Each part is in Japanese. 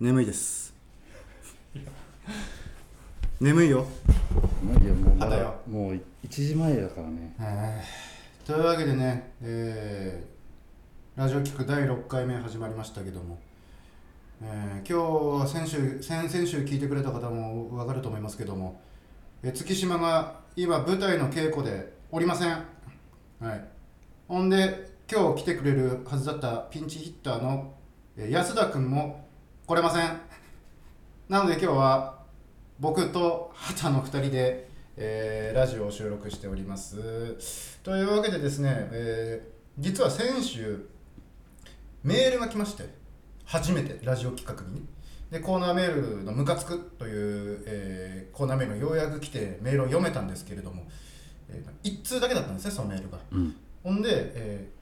眠いです。眠いよ。いやもうまだまだよもう1時前だからねというわけでね、えーラジオ聞く第6回目始まりましたけども、えー今日は先週先々週聞いてくれた方も分かると思いますけども、えー月島が今舞台の稽古でおりませんはいほんで今日来てくれるはずだったピンチヒッターの、えー安田君も来れません。なので今日は僕と畑の2人で、えーラジオを収録しております。というわけでですね、えー実は先週メールが来まして初めてラジオ企画に。ねでコーナーメールの「ムカつく」という、えーコーナーメールがようやく来てメールを読めたんですけれども、えー、1通だけだったんですねそのメールが。うん。ほんで、えー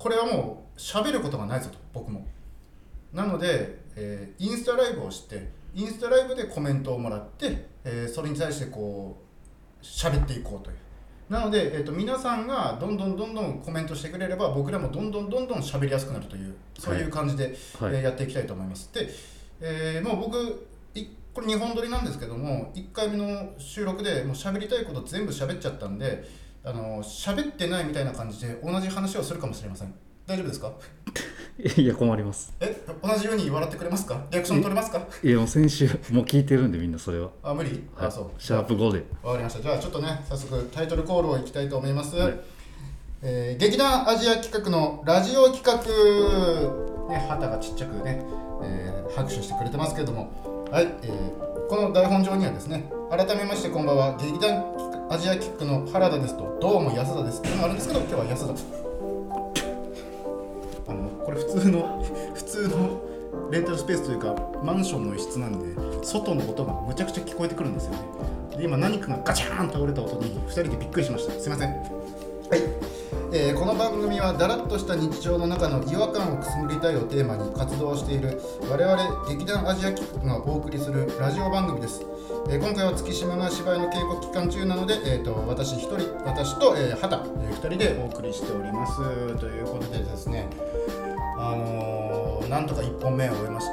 これはもう喋ることがないぞと僕も。なので、えーインスタライブをしてインスタライブでコメントをもらって、えーそれに対してこう喋っていこうという。なので、えー、と皆さんがどんどんどんどんコメントしてくれれば僕らもどんどんどんどん喋りやすくなるというそういう感じで、はい。えーやっていきたいと思います。で、えーもう僕いこれ2本撮りなんですけども1回目の収録でもう喋りたいこと全部喋っちゃったんであの喋ってないみたいな感じで同じ話をするかもしれません。大丈夫ですか？いや困ります。え同じように笑ってくれますか？リアクション取れますか？いやもう先週もう聞いてるんでみんなそれは。あ無理、はい。あそう。シャープ5で。わかりました。じゃあちょっとね早速タイトルコールをいきたいと思います、はい。えー劇団アジア企画のラジオ企画。ね旗がちっちゃくね、えー拍手してくれてますけれども。はい、えーこの台本上にはですね改めましてこんばんは。劇団アジア企画の原田ですとどうも安田ですっていうのもあるんですけど今日は安田これ普通の 普通のレンタルスペースというかマンションの一室なんで外の音がむちゃくちゃ聞こえてくるんですよね。で今何かがガチャーン倒れた音に2人でびっくりしました。すいません。はい、えーこの番組はだらっとした日常の中の違和感をくすぐりたいをテーマに活動している我々劇団アジア企画がお送りするラジオ番組です、えー今回は月島が芝居の稽古期間中なので、えー、と私一人私と、えー、畑、え2人でお送りしております。ということでですねあのーなんとか1本目を終えまし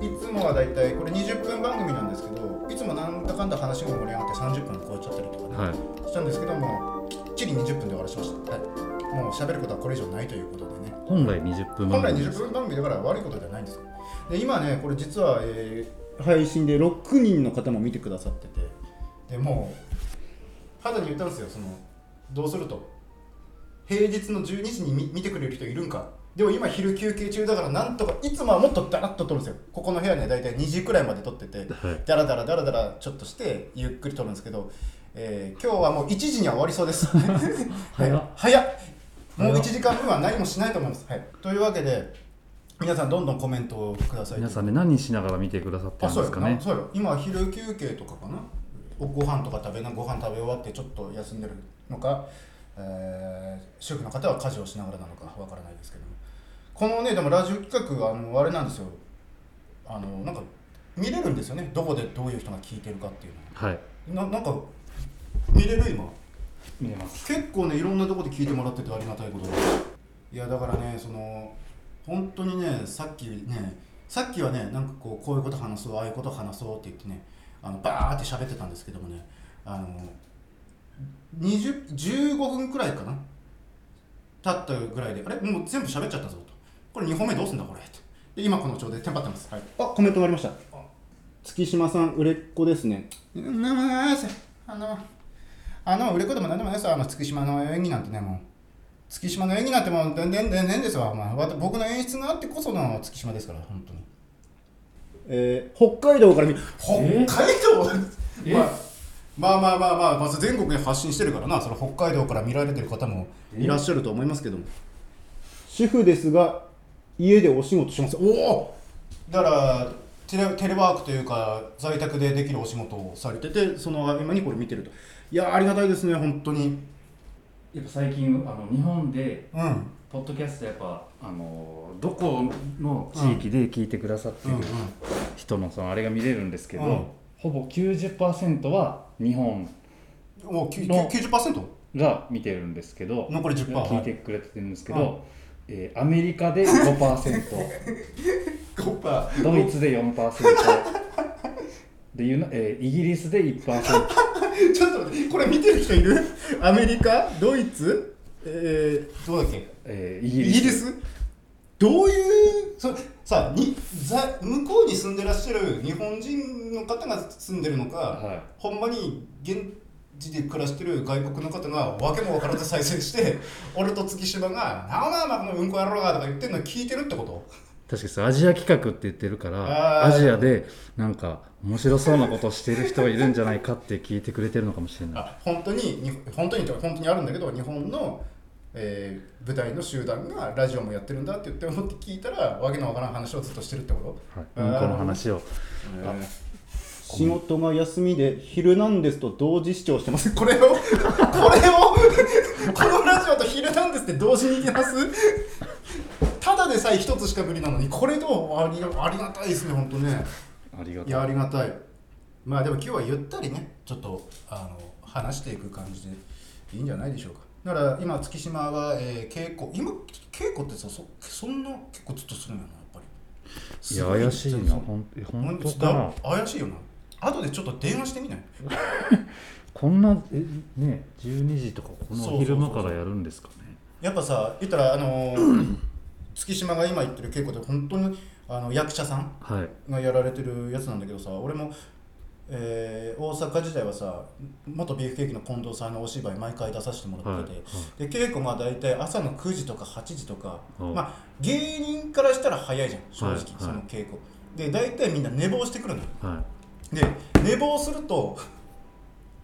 ていつもはだいたいこれ20分番組なんですけどいつもなんだかんだ話が盛り上がって30分超えちゃったりとかね、はい。したんですけどもきっちり20分で終わらしました、はい、もう喋ることはこれ以上ないということでね。本来20分本来20です分番組だから悪いことではないんですよ。で今ねこれ実は、えー配信で6人の方も見てくださっててでもう肌に言ったんですよ。そのどうすると。平日の12時に見見てくれる人いるんかでも今昼休憩中だからなんとかいつもはもっとダラッと撮るんですよ。ここの部屋ね大体2時くらいまで撮っててはい。ダラダラダラダラちょっとしてゆっくり撮るんですけど、えー今日はもう1時には終わりそうです。早っ。早っ。もう早っ。1時間分は何もしないと思います、はい、というわけで皆さんどんどんコメントをください。皆さんね何しながら見てくださってるんですかね。なそうよ。今昼休憩とかかな。おご飯とか食べなご飯食べ終わってちょっと休んでるのか、えー主婦の方は家事をしながらなのかわからないですけどもこのねでもラジオ企画あのあれなんですよ。あのなんか見れるんですよね。どこでどういう人が聞いてるかっていうはい。のななんか見れる？今。見れます。結構ねいろんなところで聞いてもらっててありがたいこと。でいやだからねその本当にねさっきねさっきはねなんかこうこういうこと話そうああいうこと話そうって言ってねあのバーって喋ってたんですけどもねあの20 15分くらいかな？経ったぐらいで。あれ？もう全部喋っちゃったぞとこれ2本目どうすんだこれって。で今このちょうでテンパってます、はい、あコメントがありました。月島さん売れっ子ですね。うんなんもないです。あのあの売れっ子でも何でもないです。よあの月島の演技なんてねもう。月島の演技なんてもう全然全然ですわ、まあ、僕の演出があってこその月島ですから本当に。えー、北海道から見北海道、え？まあ、まあまあまあまあ、まず全国に発信してるからな。その北海道から見られてる方もいらっしゃると思いますけども。主婦ですが家でお仕事します。おお！だからテレテレワークというか在宅でできるお仕事をされててその合間にこれ見てると。いやありがたいですね本当に。やっぱ最近あの日本でうん。ポッドキャストやっぱあのどこの地域で聞いてくださってる人のそのあれが見れるんですけど、うん。ほぼ90%は日本の 90%? が見てるんですけど残り10%聞いてくれてるんですけど、えーアメリカで5% 5%ドイツで4%でユナ、えーイギリスで1% ちょっと待ってこれ見てる人いる？アメリカ？ドイツ？えー、どうだっけ？イえーイギリス。ギリス？どういうそさにざ向こうに住んでらっしゃる日本人の方が住んでるのか、はほんまに現地で暮らしてる外国の方が訳も分からず再生して 俺と月島が「なおなおまこのうんこ野郎が」とか言ってるの聞いてるってこと？確かにさアジア企画って言ってるからアジアでなんか面白そうなことをしてる人がいるんじゃないかって聞いてくれてるのかもしれない。あ本当にに本当にと本当にあるんだけど日本の、えー舞台の集団がラジオもやってるんだって言って思って聞いたらわけのわからん話をずっとしてるってこと？はい、うんこの話を仕事が休みで「ヒルナンデス」と同時視聴してます。これをこれを このラジオと「ヒルナンデス」って同時にいけます？ただでさえ一つしか無理なのにこれとありありがたいですね本当ね。ありがとい。うやありがたい。まあでも今日はゆったりねちょっとあの話していく感じでいいんじゃないでしょうか。だから今月島は、えー稽古今稽古ってさそそんな結構ずっとするんやなやっぱり。いや怪しいな。ほんえ本当かな？怪しいよな後でちょっと電話してみない？こんなえね12時とかこの昼間からやるんですかね。やっぱさ言ったらあのー 月島が今言ってる稽古って本当にあの役者さんはい。がやられてるやつなんだけどさ俺も、えー大阪時代はさ元ビーフケーキの近藤さんのお芝居毎回出させてもらってて、で稽古が大体朝の9時とか8時とか、うんまあ芸人からしたら早いじゃん正直、はいはい。その稽古。で大体みんな寝坊してくるのよ。はで寝坊すると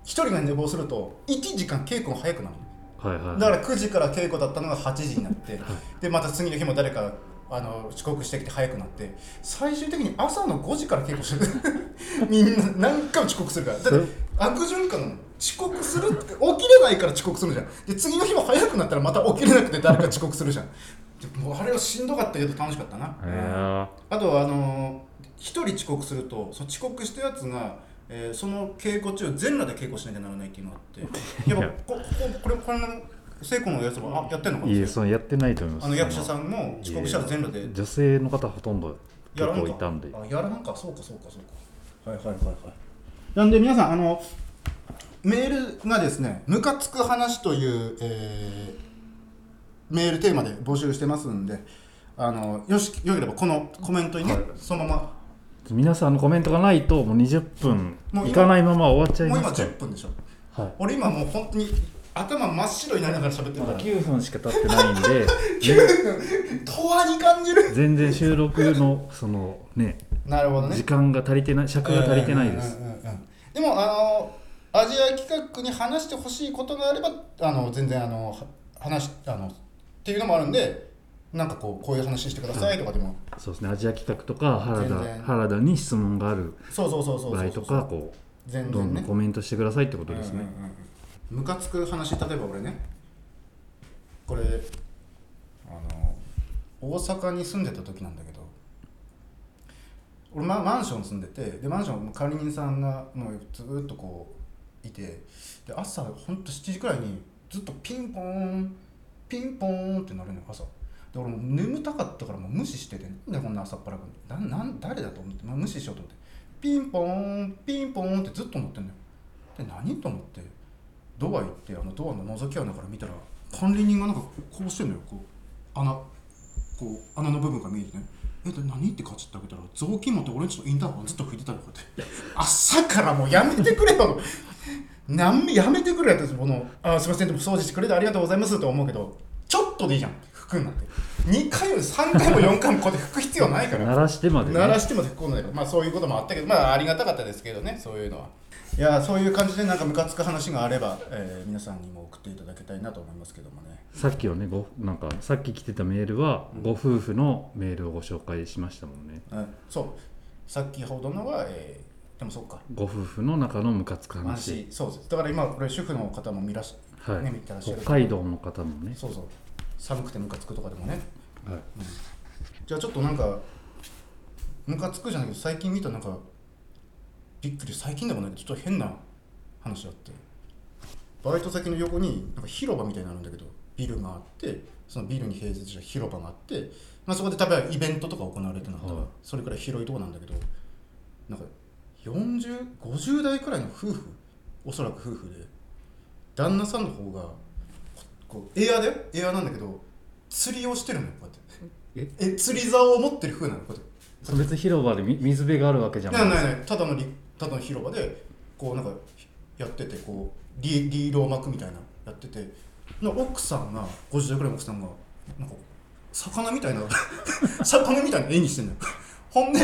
一人が寝坊すると1時間稽古が早くなるの。いはいはい。だから9時から稽古だったのが8時になって、でまた次の日も誰かあの遅刻してきて早くなって最終的に朝の5時から稽古してる。みんな何回も遅刻するから。だって悪循環なの。遅刻する起きれないから遅刻するじゃん。で次の日も早くなったらまた起きれなくて誰か遅刻するじゃん。でもうあれはしんどかったけど楽しかったな、へえあとはあのー、1人遅刻するとその遅刻したやつが、えーその稽古中全裸で稽古しなきゃならないっていうのがあってや。っぱこここれこれの聖子のやつもあやってんのかな？いえそのやってないと思います。あの役者さんも遅刻したら全裸で。女性の方ほとんど結構いたんで。あやらなんか。そうかそうかそうか。はいはいはいはい。なんで皆さんあのメールがですねムカつく話という、えーメールテーマで募集してますんであのよしよければこのコメントにね、はい。そのま皆さんのコメントがないともう20分いかないまま終わっちゃいまもう今ますから10分でしょ。はい。俺今もう本当に頭真っ白になりながら喋ってるまだから9分しか経ってないんで とわに感じる。全然収録のそのねなるほどね。時間が足りてない尺が足りてないです。でもあのアジア企画に話してほしいことがあればあの全然あのは話あのっていうのもあるんでなんかこうこういう話してくださいとかでも、そうですね。アジア企画とか原田原田に質問がある。そうそうそうそう場合とかこ全然ね。うどんどんコメントしてくださいってことですね。うんうんムカつく話例えば俺ね。これあの大阪に住んでた時なんだけど。俺ママンション住んでてでマンション管理人さんがもうずーっとこういて。で朝ほんと7時くらいにずっとピンポーンピンポーンってなるのよ朝で俺眠たかったからもう無視しててなんでこんな朝っぱらくななん誰だと思って、まあ、無視しようと思って。ピンポーンピンポーンってずっと思ってんのよ。で何と思って？ドア行ってあのドアの覗き穴から見たら管理人がなんかこうしてんのよ。こう穴こう穴の部分が見えてね。えで何ってカチッて開けたら雑巾持って俺んちのインターホンずっと拭いてたのこうやって。朝からもうやめてくれよ。なんやめてくれよってこのあすいません。でも掃除してくれてありがとうございますと思うけどちょっとでいいじゃん。拭くんなんて2回も3回も4回もこうやって拭く必要ないから。鳴らしてまでね。鳴らしてまでこうないまあそういうこともあったけどまあありがたかったですけどねそういうのは。いやそういう感じでなんかムカつく話があれば、えー皆さんにも送っていただきたいなと思いますけどもね。さっきはねごなんかさっき来てたメールはご夫婦のメールをご紹介しましたもんね。うんそう。さっきほどのは、えーでもそうか。ご夫婦の中のムカつく話。話そうです。だから今これ主婦の方も見らし、はい。ね見てらっしゃる。北海道の方もね。そうそう寒くてムカつくとかでもね。はい。じゃあちょっとなんかムカつくじゃないけど最近見たなんかびっくり。最近でもないけどちょっと変な話あって。バイト先の横になんか広場みたいになるんだけどビルがあってそのビルに併設した広場があってまあ、そこで多分イベントとか行われてるのはい。それくらい広いとこなんだけどなんか4050代くらいの夫婦おそらく夫婦で旦那さんの方がここうエアだよエアなんだけど釣りをしてるのよこうやってえ釣り竿を持ってる風なのこうやって別に広場でみ水辺があるわけじゃないないないないただのりただの広場でこうなんかやっててこうリリールを巻くみたいなやっててな奥さんが50代くらいの奥さんがなんか魚みたいな魚みたいな絵にしてんのよほんで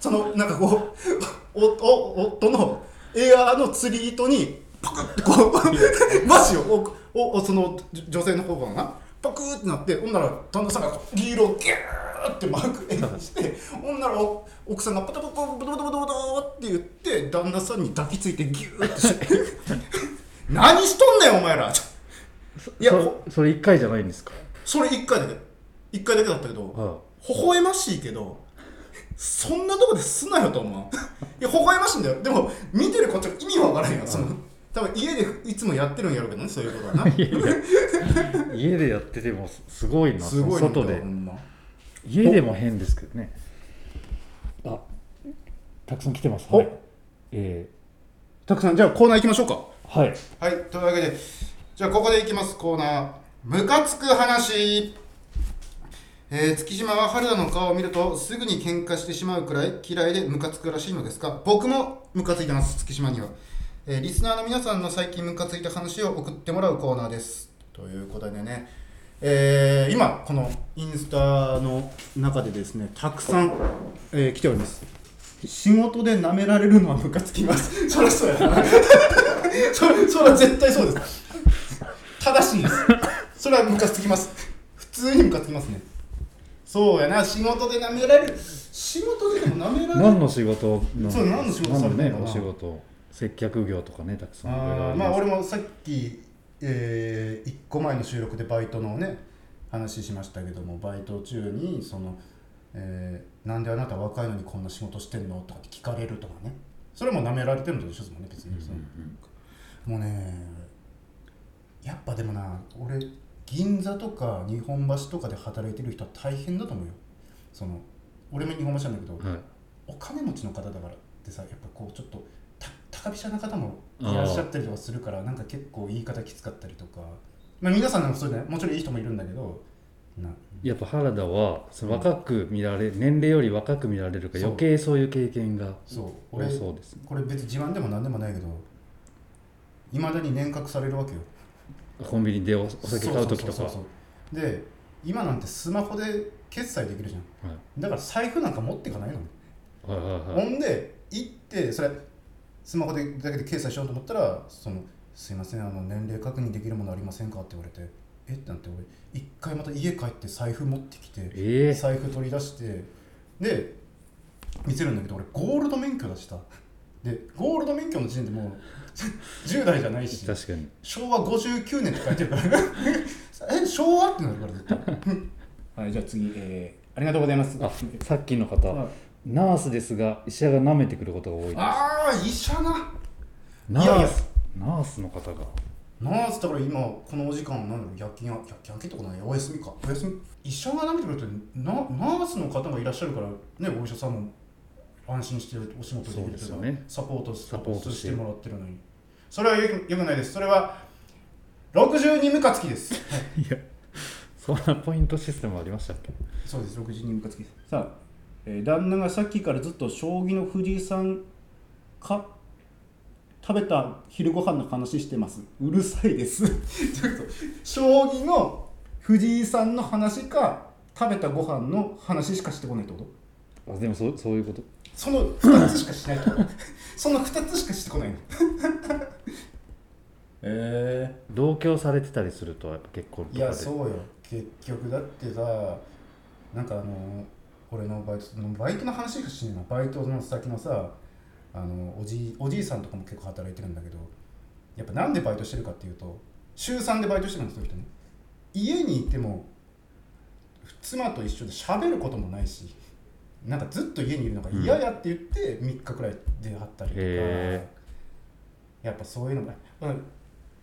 そのなんかこうおお夫のエアーの釣り糸にパクってこうマシをおおおその女性の方がな。パクってなってほんなら旦那さんがリールをギューって巻く絵にしてほんならお奥さんがパタパタパタパタパタパタって言って旦那さんに抱きついてギューってして。何しとんねんお前ら。いやほそそれ1回じゃないんですか？それ1回だけ。1回だけだったけどは微笑ましいけどそんなとこですなよと思う。いや微笑ましいんだよ。でも見てるこっちは意味わからんよその多分家でいつもやってるんやろうけどねそういうことはな。家で。やっててもすすごいなすごい外で。ま。家でも変ですけどね。あたくさん来てます。お。はい。えたくさんじゃあコーナー行きましょうか。ー、はい。はいというわけでじゃあここで行きます。コーナー。ムカつく話。えー、月島は春田の顔を見るとすぐに喧嘩してしまうくらい嫌いでムカつくらしいのですが僕もムカついてます月島には、えーリスナーの皆さんの最近ムカついた話を送ってもらうコーナーです。ということでねえー今このインスタの中でですねたくさん、えー来ております。仕事で舐められるのはムカつきます。そりゃそうやな。それそれは絶対そうです。正しいです。それはムカつきます。普通にムカつきますね。そうやな。仕事で舐められる。仕事ででも舐められる。何の仕事の？そう何の仕事されてんのねかな。お仕事接客業とかねたくさんあまあ俺もさっき、え1個前の収録でバイトのね話しましたけどもバイト中にその、えーなんであなた若いのにこんな仕事してんの?」とかって聞かれるとかね。それも舐められてるのと一緒ですもんね別に、そのもうねやっぱでもな俺銀座とか日本橋とかで働いてる人は大変だと思うよ。その俺も日本橋なんだけど、はい。お金持ちの方だからってさやっぱこうちょっとた高飛車な方もいらっしゃったりとかするからなんか結構言い方きつかったりとか。まあ皆さんでもそうねもちろんいい人もいるんだけどなやっぱ原田はその若く見られ年齢より若く見られるから余計そういう経験がそう。多俺そうですね。これ別に自慢でも何でもないけどいまだに年額されるわけよ。コンビニでおお酒買う時とか。で今なんてスマホで決済できるじゃん。はい。だから財布なんか持っていかないのね。はいはいほはい。んで行ってそれスマホでだけで決済しようと思ったらその「すいませんあの年齢確認できるものありませんか?」って言われて「え？っ?」てなって俺一回また家帰って財布持ってきてええ財布取り出してで見せるんだけど俺ゴールド免許出した。でゴールド免許の時点でもう 10代じゃないし確かに。昭和59年って書いてるから。え？昭和？ってなるから絶対 はいじゃあ次、えーありがとうございます。あさっきの方。あナースですが医者が舐めてくることが多いです。あー医者な。ナース。ナースの方が。ナースだから今このお時間なんだろう夜勤や夜勤明けとかない。お休みか。お休み。医者が舐めてくるってなナースの方がいらっしゃるからねお医者さんも安心してお仕事できるそうですよね。サポートササポートしてもらってるのに。それはよくよくないです。それは62ムカつきです。いやそんなポイントシステムありましたっけ？そうです。62ムカつきです。さあ、えー旦那がさっきからずっと将棋の藤井さんか食べた昼ご飯の話してます。うるさいです。ちょっと将棋の藤井さんの話か食べたご飯の話しかしてこないってこと？あでもそうそういうこと？その2つしかしない その2つしかしてこないの。え同居されてたりするとやっぱ結婚ー、いとかで。やそうよ。結局だってさなんかあの俺のバイトバイトの話しかしねえなバイトの先のさあのおじいおじいさんとかも結構働いてるんだけどやっぱなんでバイトしてるかっていうと週3でバイトしてるんですよ人ね。家にいても妻と一緒で喋ることもないしなんかずっと家にいるのが嫌やって言って3日くらい出はったりとか、へやっぱそういうのが、うん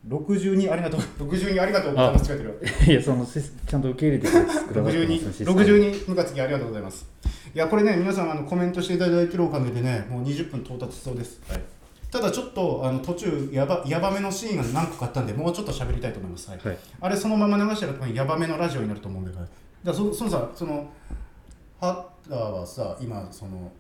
62ありがとう。62ありがとうございます。ってるいやそのせちゃんと受け入れてくださってます。ね62システム62ムカつきありがとうございますいやこれね皆さんあのコメントしていただいてるおかげでねもう20分到達しそうです、はい、ただちょっとあの途中やばやばめのシーンが何個かあったんでもうちょっと喋りたいと思います、はい。はい。あれそのまま流したら多分やばめのラジオになると思うんで、はい、だそそのさそのハッターはさ今その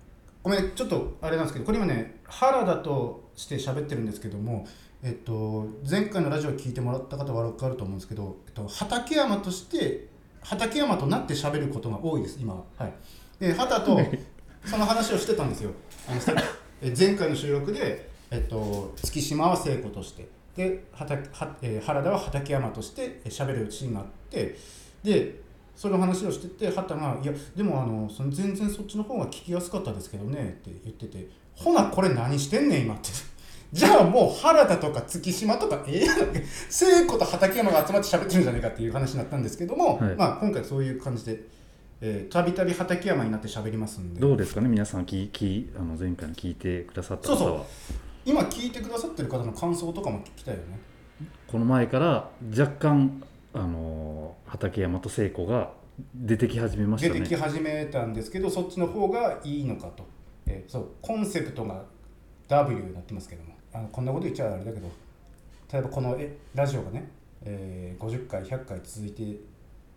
ごめんちょっとあれなんですけどこれ今ね原田として喋ってるんですけどもえっと前回のラジオ聞いてもらった方は分かると思うんですけど、えっと、畠山として畠山となって喋ることが多いです今。ははいで畑とその話をしてたんですよ。あの 前回の収録で、えっと、月島は聖子としてで畑は、えー原田は畠山としてえー喋るシーンがあってでその話をしてて畑が「いやでもあのその全然そっちの方が聞きやすかったですけどね」って言ってて「ほなこれ何してんねん今」って。じゃあもう原田とか月島とかええやん聖子と畠山が集まって喋ってるんじゃないかっていう話になったんですけども、はい。まあ今回そういう感じでえーたびたび畠山になって喋りますんで。どうですかね？皆さんききあの前回の聞いてくださった方は。そうそう。今聞いてくださってる方の感想とかも聞きたいよね。この前から若干あの畠山と聖子が出てき始めましたね。出てき始めたんですけどそっちの方がいいのかと、えーそうコンセプトが W になってますけども。あのこんなこと言っちゃあれだけど。例えばこのえラジオがね、えー50回100回続いて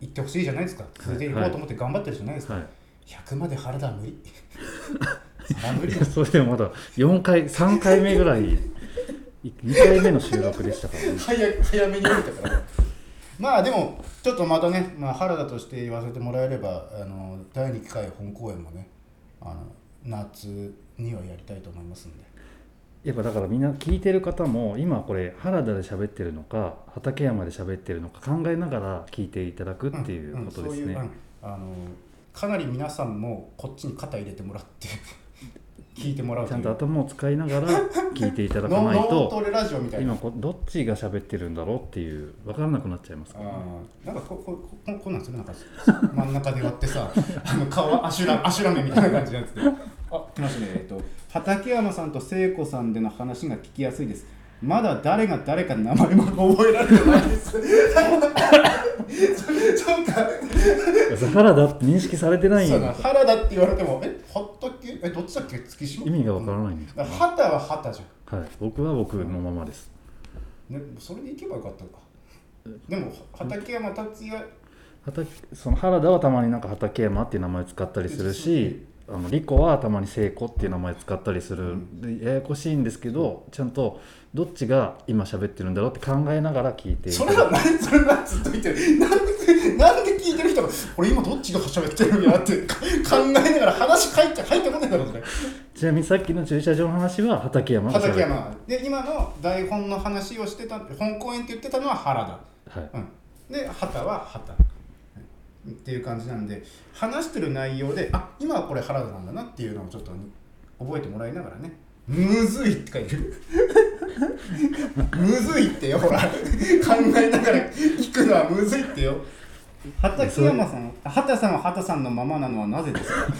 いってほしいじゃないですか。続いていこうと思って頑張ってるじゃないですか、はい。100まで原田は無理。無理それでもまだ4回3回目ぐらい2回目の収録でしたからね。早早めに読めたから。まあでもちょっとまたね、まあ、原田として言わせてもらえればあの第2回本公演もねあの夏にはやりたいと思いますんでやっぱだからみんな聞いてる方も今これ原田で喋ってるのか畠山で喋ってるのか考えながら聞いていただくっていうことですね、あのかなり皆さんもこっちに肩入れてもらって 聞いてもらうちゃんと頭を使いながら聞いていただかノないと今こどっちが喋ってるんだろうっていう分からなくなっちゃいますからねなんかこここここんなんするなんか真ん中で割ってさあの顔アシュラアシュラメみたいな感じのやつであ来ましたね。えっと畠山さんと聖子さんでの話が聞きやすいです。まだ誰が誰か名前も覚えられてないです。そそうか原田って認識されてないよ。だ原田って言われてもえ畑？えどっちだっけ？月島？意味が分からないんです畑は畑じはい。僕は僕のままです。ゃん、ね、それでいけばよかったのか。でも畠山達也。畑その原田はたまになんか畠山っていう名前使ったりするしあのリコはたまに聖子っていう名前使ったりする、でややこしいんですけどちゃんとどっちが今喋ってるんだろうって考えながら聞いていそれは何それはずっと言ってる。なんでなんで聞いてる人が俺今どっちが喋ってるんやってか考えながら話入って入ってこないだろうそれちなみにさっきの駐車場の話は畠山畠山。で今の台本の話をしてた本公演って言ってたのは原田。はい。うん、で畑は畑っていう感じなんで話してる内容であ今はこれ原田なんだなっていうのをちょっと覚えてもらいながらねむずいって書いてる。むずいってよほら。考えながら聞くのはむずいってよ。畠山さん畑さんは畑さんのままなのはなぜですか？こ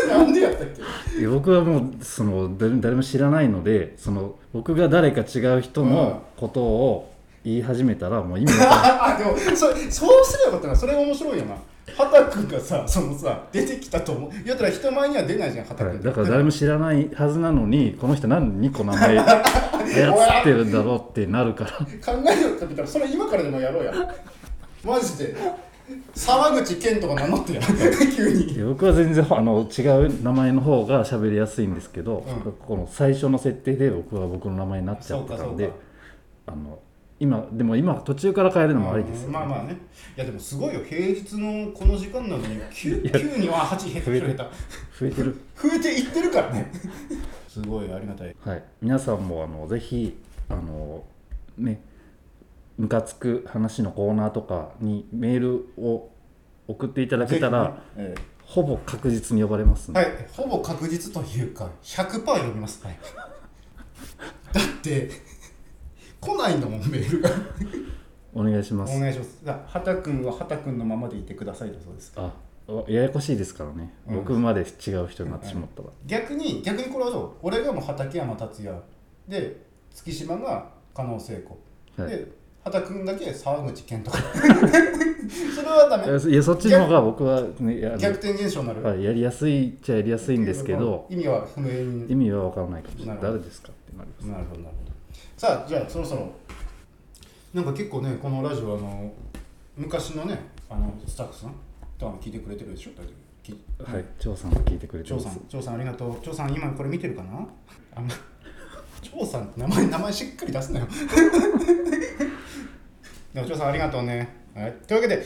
れなんでやったっけ？いや僕はもうその誰誰も知らないのでその僕が誰か違う人のことを言い始めたらもう意味がわかんない。あでもそそうすればよかったな。それ面白いよな。畑君がさそのさ出てきたと思う。やったら人前には出ないじゃん畑君、はい、だから誰も知らないはずなのにこの人何に個名前 操ってるんだろうってなるから。考えようって言ったらそれ今からでもやろうや。マジで沢口健とか名乗ってや 急に。僕は全然あの違う名前の方が喋りやすいんですけど、うん。この最初の設定で僕は僕の名前になっちゃってたんであの今でも今途中から変えるのもありですよ、まあまあね。いやでもすごいよ。平日のこの時間なのに 9, 9には8減増えてた。増えてる。増えていってるからね。すごいありがたい。はい。皆さんもあのぜひあのねムカつく話のコーナーとかにメールを送っていただけたら、ぜひねえほぼ確実に呼ばれますんで、えはい。ほぼ確実というか100%読みます、はい、だって来ないんだもんメールが。お願いします。お願いします。だ畑君は畑君のままでいてくださいだそうですあややこしいですからね、うん。僕まで違う人になってしまったら、逆に逆にこれはどう。俺がもう畠山達也で月島が加納聖子。はい。で畑君だけ沢口健とか それはダメ。いやそっちの方が僕は、ね、逆転現象になる、はいやりやすいっちゃやりやすいんですけど。意味は不明に。意味は分からないかもしれない。誰ですかってなります。なるほどなるほどさあじゃあそろそろ。なんか結構ねこのラジオあの昔のねあのスタッフさんとかも聞いてくれてるでしょ？大丈夫？きはい張さんが聞いてくれてます。張さん張さんありがとう。張さん今これ見てるかな？あんま。張さんって名前名前しっかり出すなよ。でも張さんありがとうね、はい、というわけで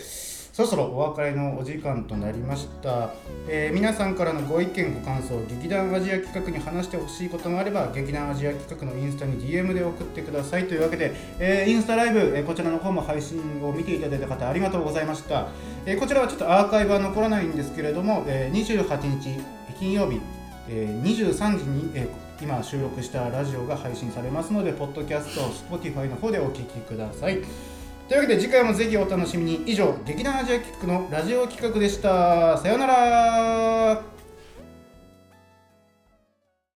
そろそろお別れのお時間となりました、えー皆さんからのご意見ご感想劇団アジア企画に話してほしいことがあれば劇団アジア企画のインスタに DM で送ってください。というわけで、えーインスタライブ、えーこちらの方も配信を見ていただいた方ありがとうございました、えこちらはちょっとアーカイブは残らないんですけれども、え28日金曜日、え23時に、え今収録したラジオが配信されますのでポッドキャスト Spotify の方でお聞きください。というわけで次回もぜひお楽しみに。以上劇団アジアキックのラジオ企画でした。さようなら。